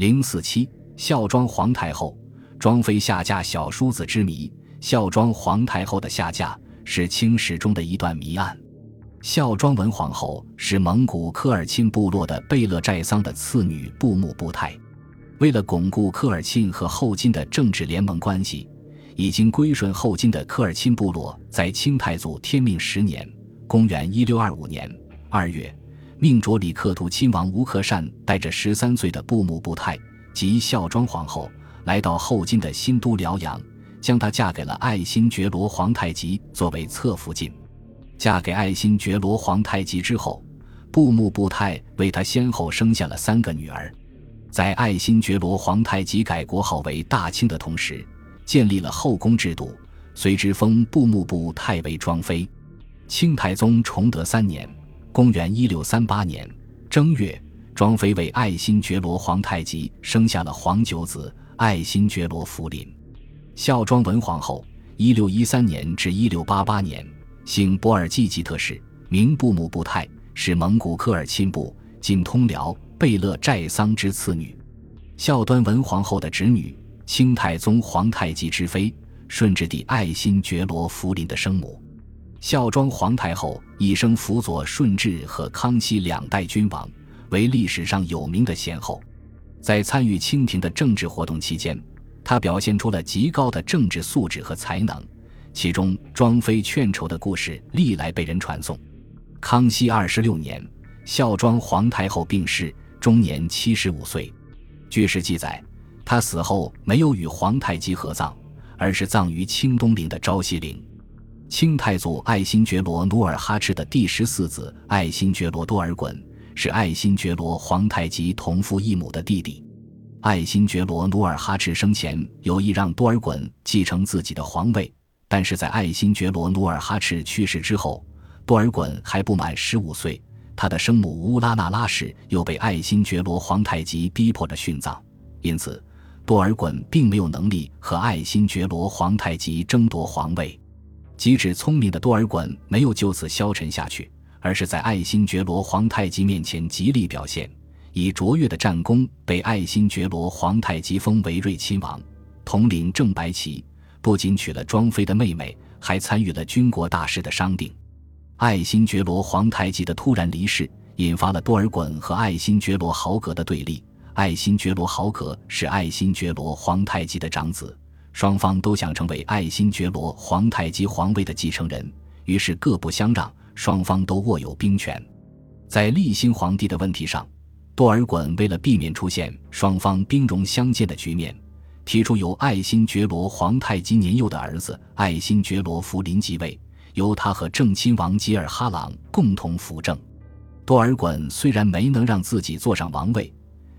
零四七，孝庄皇太后，庄妃下嫁小叔子之谜。孝庄皇太后的下嫁是清史中的一段谜案。孝庄文皇后是蒙古科尔沁部落的贝勒寨桑的次女布木布泰。为了巩固科尔沁和后金的政治联盟关系，已经归顺后金的科尔沁部落在清太祖天命十年（公元一六二五年）二月。命着里克图亲王吴克善带着十三岁的布木布泰及孝庄皇后来到后金的新都辽阳，将她嫁给了爱新觉罗皇太极作为侧福晋。嫁给爱新觉罗皇太极之后，布木布泰为他先后生下了三个女儿。在爱新觉罗皇太极改国号为大清的同时，建立了后宫制度，随之封布木布泰为庄妃。清太宗崇德三年。公元一六三八年正月，庄妃为爱新觉罗皇太极生下了皇九子爱新觉罗福临。孝庄文皇后，一六一三年至一六八八年，姓博尔济吉特氏，名布木布泰，是蒙古科尔沁部今通辽贝勒寨桑之次女。孝端文皇后的侄女，清太宗皇太极之妃，顺治帝爱新觉罗福临的生母。孝庄皇太后一生辅佐顺治和康熙两代君王，为历史上有名的贤后。在参与清廷的政治活动期间，她表现出了极高的政治素质和才能。其中，庄妃劝筹的故事历来被人传颂。康熙二十六年，孝庄皇太后病逝，终年七十五岁。据史记载，她死后没有与皇太极合葬，而是葬于清东陵的昭西陵。清太祖爱新觉罗努尔哈赤的第十四子爱新觉罗多尔衮是爱新觉罗皇太极同父异母的弟弟。爱新觉罗努尔哈赤生前有意让多尔衮继承自己的皇位，但是在爱新觉罗努尔哈赤去世之后，多尔衮还不满十五岁，他的生母乌拉那拉氏又被爱新觉罗皇太极逼迫着殉葬，因此多尔衮并没有能力和爱新觉罗皇太极争夺皇位。机智聪明的多尔衮没有就此消沉下去，而是在爱新觉罗皇太极面前极力表现，以卓越的战功被爱新觉罗皇太极封为睿亲王，统领正白旗。不仅娶了庄妃的妹妹，还参与了军国大事的商定。爱新觉罗皇太极的突然离世，引发了多尔衮和爱新觉罗豪格的对立。爱新觉罗豪格是爱新觉罗皇太极的长子。双方都想成为爱新觉罗皇太极皇位的继承人，于是各不相让，双方都握有兵权。在立新皇帝的问题上，多尔衮为了避免出现双方兵戎相见的局面，提出由爱新觉罗皇太极年幼的儿子爱新觉罗福临继位，由他和正亲王吉尔哈朗共同辅政。多尔衮虽然没能让自己坐上王位，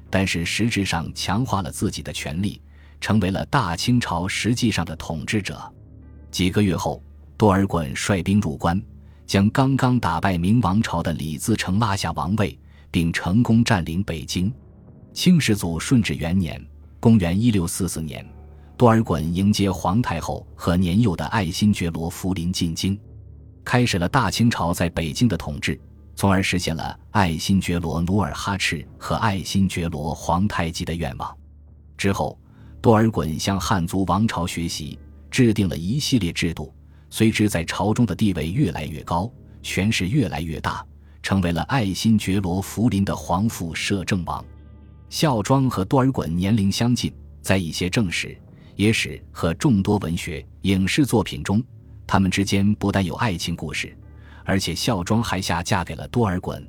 但是实质上强化了自己的权力。成为了大清朝实际上的统治者。几个月后，多尔衮率兵入关，将刚刚打败明王朝的李自成拉下王位，并成功占领北京。清世祖顺治元年（公元1644年），多尔衮迎接皇太后和年幼的爱新觉罗福临进京，开始了大清朝在北京的统治，从而实现了爱新觉罗努尔哈赤和爱新觉罗皇太极的愿望。之后。多尔衮向汉族王朝学习，制定了一系列制度，随之在朝中的地位越来越高，权势越来越大，成为了爱新觉罗福临的皇父摄政王。孝庄和多尔衮年龄相近，在一些正史、野史和众多文学、影视作品中，他们之间不但有爱情故事，而且孝庄还下嫁给了多尔衮。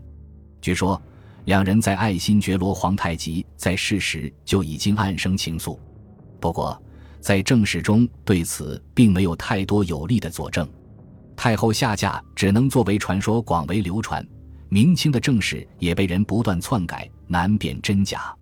据说，两人在爱新觉罗皇太极在世时就已经暗生情愫。不过，在正史中对此并没有太多有力的佐证，太后下嫁只能作为传说广为流传。明清的正史也被人不断篡改，难辨真假。